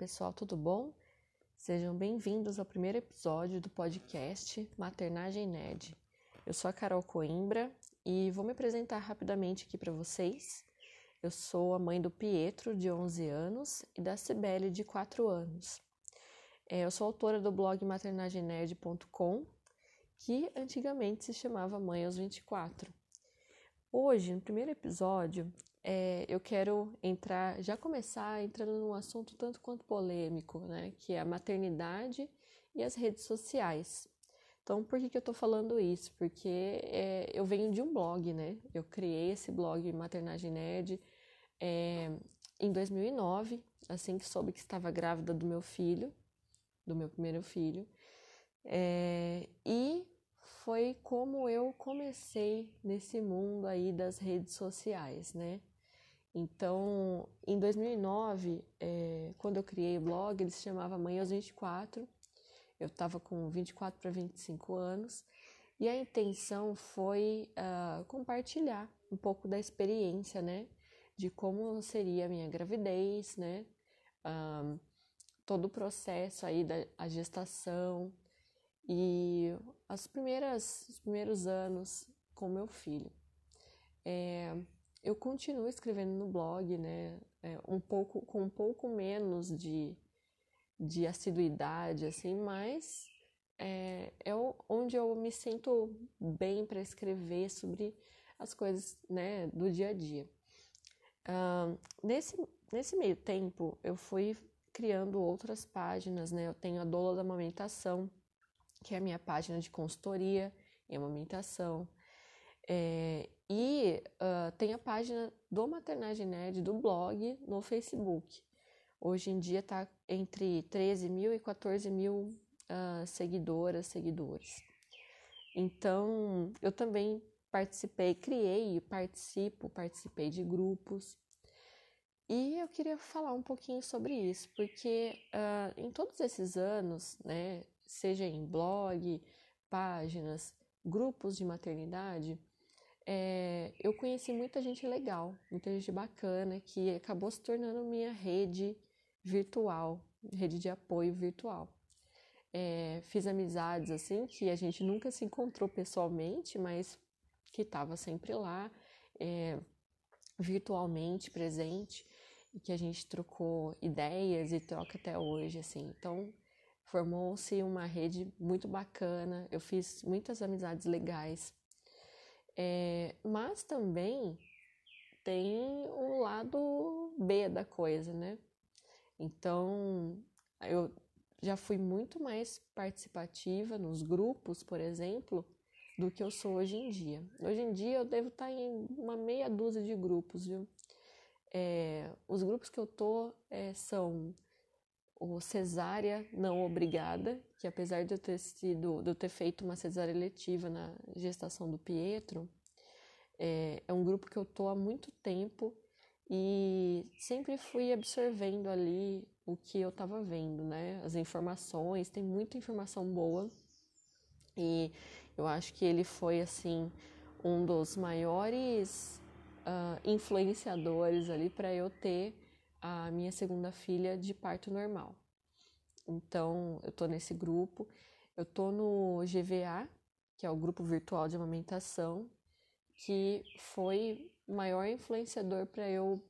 pessoal, tudo bom? Sejam bem-vindos ao primeiro episódio do podcast Maternagem Nerd. Eu sou a Carol Coimbra e vou me apresentar rapidamente aqui para vocês. Eu sou a mãe do Pietro, de 11 anos, e da Cibele, de 4 anos. É, eu sou autora do blog maternagemnerd.com, que antigamente se chamava Mãe aos 24. Hoje, no primeiro episódio, é, eu quero entrar, já começar entrando num assunto tanto quanto polêmico, né? Que é a maternidade e as redes sociais. Então, por que, que eu tô falando isso? Porque é, eu venho de um blog, né? Eu criei esse blog Maternagem Nerd é, em 2009, assim que soube que estava grávida do meu filho, do meu primeiro filho. É, e foi como eu comecei nesse mundo aí das redes sociais, né? Então, em 2009, é, quando eu criei o blog, ele se chamava Mãe aos 24. Eu estava com 24 para 25 anos e a intenção foi uh, compartilhar um pouco da experiência, né? De como seria a minha gravidez, né? Uh, todo o processo aí da gestação e as primeiras, os primeiros anos com meu filho. É, eu continuo escrevendo no blog, né? É, um pouco, com um pouco menos de, de assiduidade, assim, mas é, é onde eu me sinto bem para escrever sobre as coisas, né, do dia a dia. Uh, nesse, nesse meio tempo, eu fui criando outras páginas, né? Eu tenho a Doula da Amamentação, que é a minha página de consultoria em amamentação. É, e uh, tem a página do Maternagem Nerd do blog no Facebook. Hoje em dia está entre 13 mil e 14 mil uh, seguidoras, seguidores. Então, eu também participei, criei participo, participei de grupos. E eu queria falar um pouquinho sobre isso, porque uh, em todos esses anos, né, seja em blog, páginas, grupos de maternidade, é, eu conheci muita gente legal, muita gente bacana, que acabou se tornando minha rede virtual, rede de apoio virtual. É, fiz amizades assim que a gente nunca se encontrou pessoalmente, mas que estava sempre lá, é, virtualmente presente, e que a gente trocou ideias e troca até hoje, assim. Então, formou-se uma rede muito bacana, eu fiz muitas amizades legais é, mas também tem um lado B da coisa, né? Então, eu já fui muito mais participativa nos grupos, por exemplo, do que eu sou hoje em dia. Hoje em dia eu devo estar em uma meia dúzia de grupos, viu? É, os grupos que eu tô é, são o cesárea não obrigada, que apesar de eu ter sido, de eu ter feito uma cesárea letiva na gestação do Pietro, é, é um grupo que eu tô há muito tempo e sempre fui absorvendo ali o que eu estava vendo, né? As informações, tem muita informação boa e eu acho que ele foi assim um dos maiores uh, influenciadores ali para eu ter a minha segunda filha de parto normal. Então, eu tô nesse grupo, eu tô no GVA, que é o grupo virtual de amamentação, que foi o maior influenciador para eu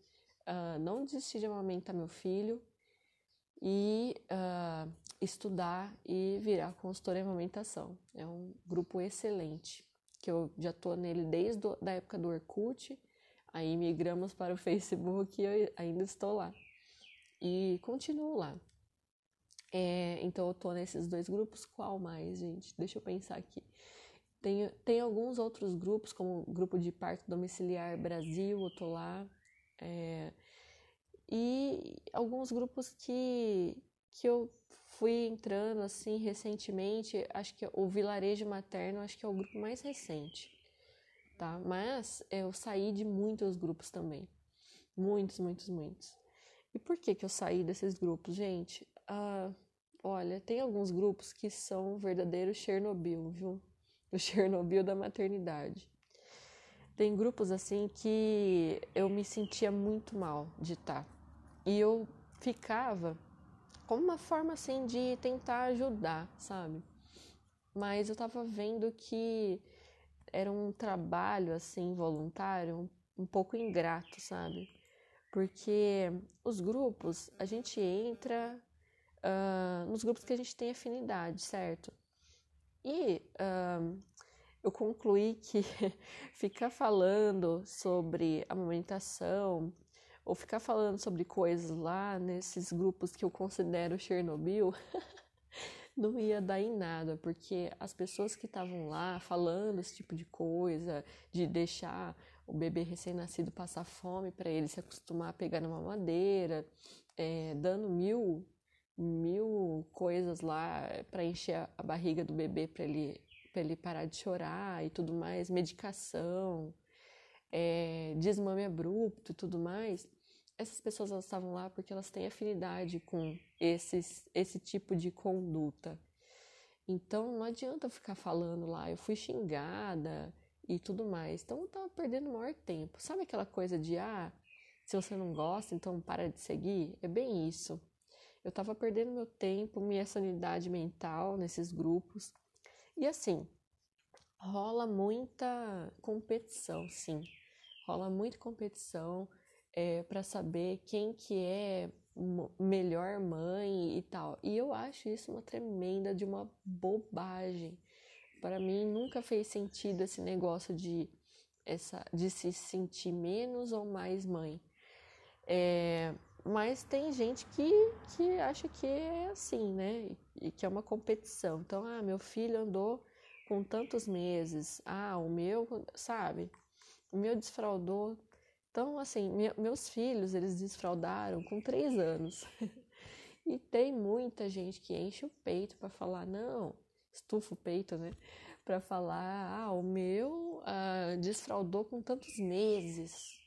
uh, não desistir de amamentar meu filho e uh, estudar e virar consultora em amamentação. É um grupo excelente, que eu já tô nele desde a época do Orkut, Aí migramos para o Facebook e eu ainda estou lá. E continuo lá. É, então eu tô nesses dois grupos. Qual mais, gente? Deixa eu pensar aqui. Tem, tem alguns outros grupos, como o grupo de parto domiciliar Brasil, eu tô lá. É, e alguns grupos que, que eu fui entrando assim recentemente, acho que o Vilarejo Materno, acho que é o grupo mais recente tá? Mas eu saí de muitos grupos também. Muitos, muitos, muitos. E por que que eu saí desses grupos, gente? Ah, olha, tem alguns grupos que são verdadeiros Chernobyl, viu? O Chernobyl da maternidade. Tem grupos assim que eu me sentia muito mal de estar. E eu ficava como uma forma assim de tentar ajudar, sabe? Mas eu tava vendo que era um trabalho assim voluntário um, pouco ingrato, sabe? Porque os grupos, a gente entra uh, nos grupos que a gente tem afinidade, certo? E uh, eu concluí que ficar falando sobre amamentação ou ficar falando sobre coisas lá nesses grupos que eu considero Chernobyl não ia dar em nada, porque as pessoas que estavam lá falando esse tipo de coisa, de deixar o bebê recém-nascido passar fome para ele se acostumar a pegar na mamadeira, é, dando mil mil coisas lá para encher a barriga do bebê para ele para ele parar de chorar e tudo mais, medicação, é, desmame abrupto e tudo mais, essas pessoas elas estavam lá porque elas têm afinidade com esses, esse tipo de conduta. Então não adianta eu ficar falando lá, eu fui xingada e tudo mais. Então eu tava perdendo o maior tempo. Sabe aquela coisa de ah, se você não gosta, então para de seguir? É bem isso. Eu tava perdendo meu tempo, minha sanidade mental nesses grupos. E assim, rola muita competição, sim. Rola muita competição é, para saber quem que é melhor mãe e tal. E eu acho isso uma tremenda de uma bobagem. Para mim nunca fez sentido esse negócio de essa de se sentir menos ou mais mãe. É, mas tem gente que, que acha que é assim, né? E que é uma competição. Então, ah, meu filho andou com tantos meses. Ah, o meu, sabe? O meu desfraudou. Então, assim, me, meus filhos, eles desfraudaram com três anos. e tem muita gente que enche o peito para falar, não, estufa o peito, né? Para falar, ah, o meu ah, desfraudou com tantos meses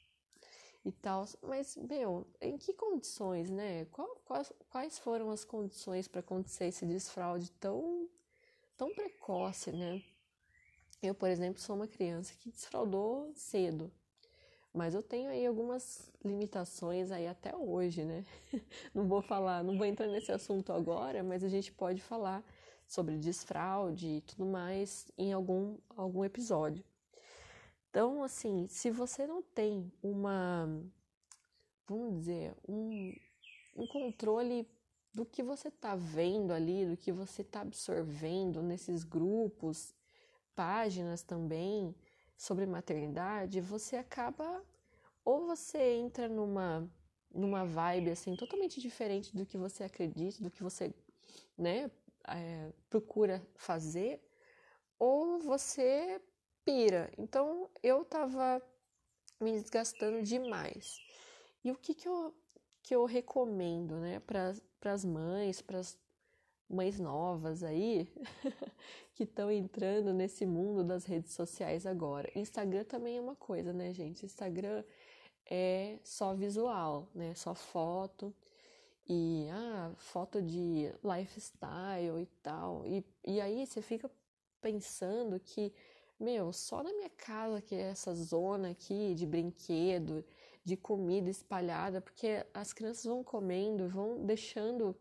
e tal. Mas, meu, em que condições, né? Qual, quais, quais foram as condições para acontecer esse desfraude tão, tão precoce, né? Eu, por exemplo, sou uma criança que desfraudou cedo. Mas eu tenho aí algumas limitações aí até hoje, né? Não vou falar, não vou entrar nesse assunto agora, mas a gente pode falar sobre desfraude e tudo mais em algum, algum episódio. Então, assim, se você não tem uma, vamos dizer, um, um controle do que você está vendo ali, do que você está absorvendo nesses grupos, páginas também sobre maternidade, você acaba ou você entra numa numa vibe assim totalmente diferente do que você acredita, do que você, né, é, procura fazer, ou você pira. Então eu tava me desgastando demais. E o que que eu, que eu recomendo, né, para as mães, para mães novas aí que estão entrando nesse mundo das redes sociais agora. Instagram também é uma coisa, né, gente? Instagram é só visual, né? Só foto e ah, foto de lifestyle e tal. E, e aí você fica pensando que meu, só na minha casa, que é essa zona aqui de brinquedo, de comida espalhada, porque as crianças vão comendo, vão deixando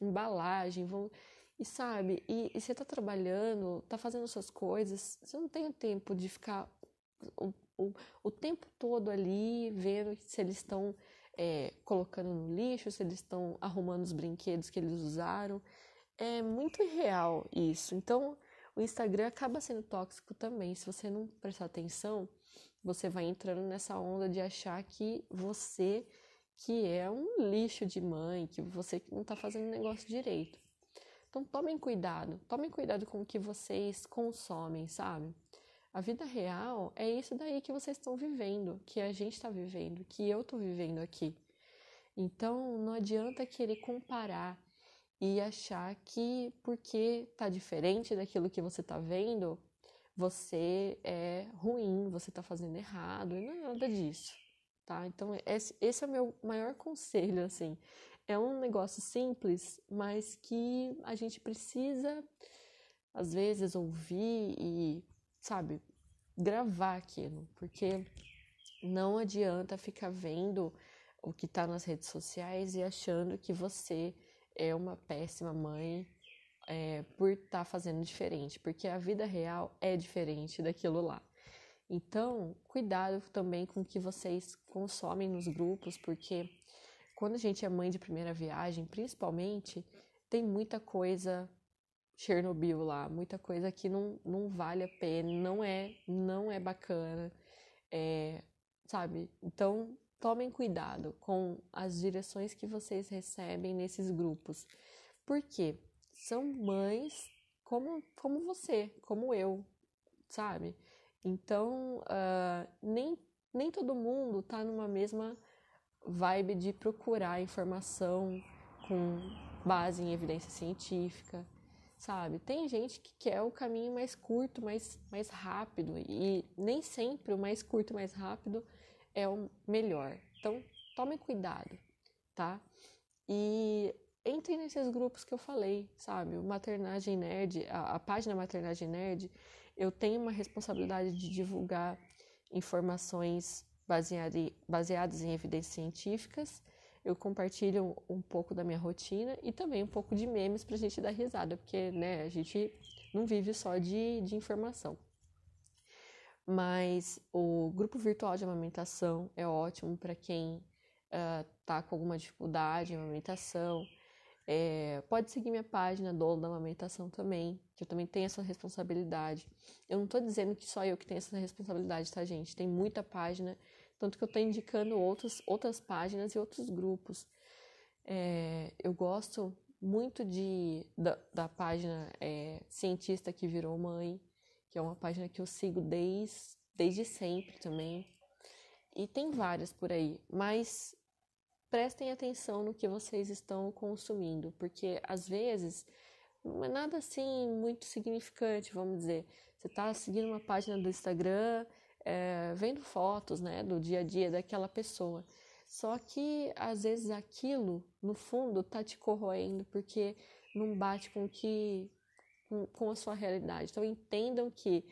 embalagem, vão. E sabe, e, e você tá trabalhando, tá fazendo suas coisas, você não tem o tempo de ficar o, o, o tempo todo ali vendo se eles estão é, colocando no lixo, se eles estão arrumando os brinquedos que eles usaram. É muito irreal isso. Então, o Instagram acaba sendo tóxico também. Se você não prestar atenção, você vai entrando nessa onda de achar que você que é um lixo de mãe, que você não está fazendo o negócio direito. Então tomem cuidado, tomem cuidado com o que vocês consomem, sabe? A vida real é isso daí que vocês estão vivendo, que a gente está vivendo, que eu estou vivendo aqui. Então não adianta querer comparar e achar que porque tá diferente daquilo que você tá vendo, você é ruim, você tá fazendo errado, e não é nada disso, tá? Então, esse, esse é o meu maior conselho, assim. É um negócio simples, mas que a gente precisa, às vezes, ouvir e, sabe, gravar aquilo, porque não adianta ficar vendo o que tá nas redes sociais e achando que você é uma péssima mãe é, por estar tá fazendo diferente, porque a vida real é diferente daquilo lá. Então, cuidado também com o que vocês consomem nos grupos, porque quando a gente é mãe de primeira viagem, principalmente, tem muita coisa Chernobyl lá, muita coisa que não, não vale a pena, não é, não é bacana, é, sabe? Então, tomem cuidado com as direções que vocês recebem nesses grupos. Por quê? São mães como, como você, como eu, sabe? Então, uh, nem, nem todo mundo tá numa mesma vibe de procurar informação com base em evidência científica, sabe? Tem gente que quer o caminho mais curto, mais, mais rápido, e nem sempre o mais curto, mais rápido é o melhor. Então, tome cuidado, tá? E nesses grupos que eu falei, sabe? O Maternagem Nerd, a, a página Maternagem Nerd, eu tenho uma responsabilidade de divulgar informações baseadas em evidências científicas eu compartilho um pouco da minha rotina e também um pouco de memes para a gente dar risada, porque né, a gente não vive só de, de informação. Mas o grupo virtual de amamentação é ótimo para quem está uh, com alguma dificuldade em amamentação. É, pode seguir minha página do da amamentação também, que eu também tenho essa responsabilidade. Eu não estou dizendo que só eu que tenho essa responsabilidade, tá, gente? Tem muita página tanto que eu estou indicando outros, outras páginas e outros grupos. É, eu gosto muito de, da, da página é, Cientista que Virou Mãe, que é uma página que eu sigo desde, desde sempre também. E tem várias por aí, mas prestem atenção no que vocês estão consumindo, porque às vezes não é nada assim muito significante, vamos dizer. Você está seguindo uma página do Instagram é, vendo fotos né, do dia a dia daquela pessoa. Só que às vezes aquilo, no fundo, tá te corroendo porque não bate com que com, com a sua realidade. Então entendam que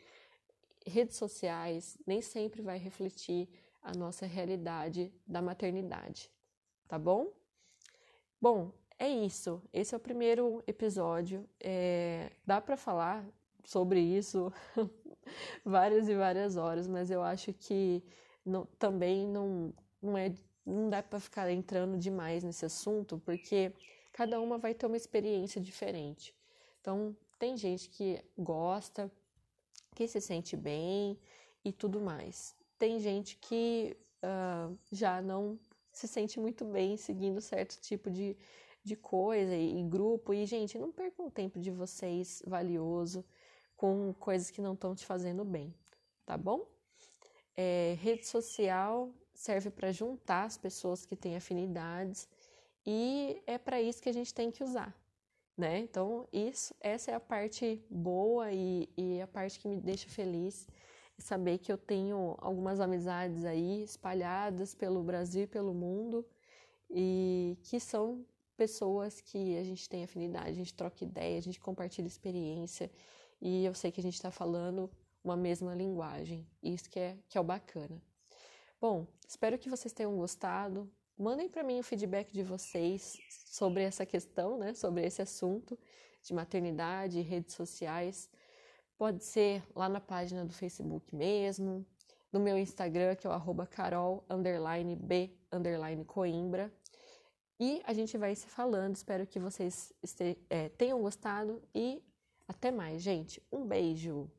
redes sociais nem sempre vai refletir a nossa realidade da maternidade, tá bom? Bom, é isso. Esse é o primeiro episódio. É, dá para falar sobre isso várias e várias horas, mas eu acho que não, também não, não, é, não dá para ficar entrando demais nesse assunto, porque cada uma vai ter uma experiência diferente. Então, tem gente que gosta, que se sente bem e tudo mais. Tem gente que uh, já não se sente muito bem seguindo certo tipo de, de coisa e, grupo. E, gente, não percam o tempo de vocês valioso com coisas que não estão te fazendo bem, tá bom? É, rede social serve para juntar as pessoas que têm afinidades e é para isso que a gente tem que usar, né? Então, isso, essa é a parte boa e, e a parte que me deixa feliz saber que eu tenho algumas amizades aí espalhadas pelo Brasil e pelo mundo e que são pessoas que a gente tem afinidade, a gente troca ideia, a gente compartilha experiência e eu sei que a gente está falando uma mesma linguagem. Isso que é, que é o bacana. Bom, espero que vocês tenham gostado. Mandem para mim o feedback de vocês sobre essa questão, né? Sobre esse assunto de maternidade redes sociais. Pode ser lá na página do Facebook mesmo, no meu Instagram, que é o arroba carol, b, coimbra. E a gente vai se falando. Espero que vocês este, é, tenham gostado e até mais, gente. Um beijo!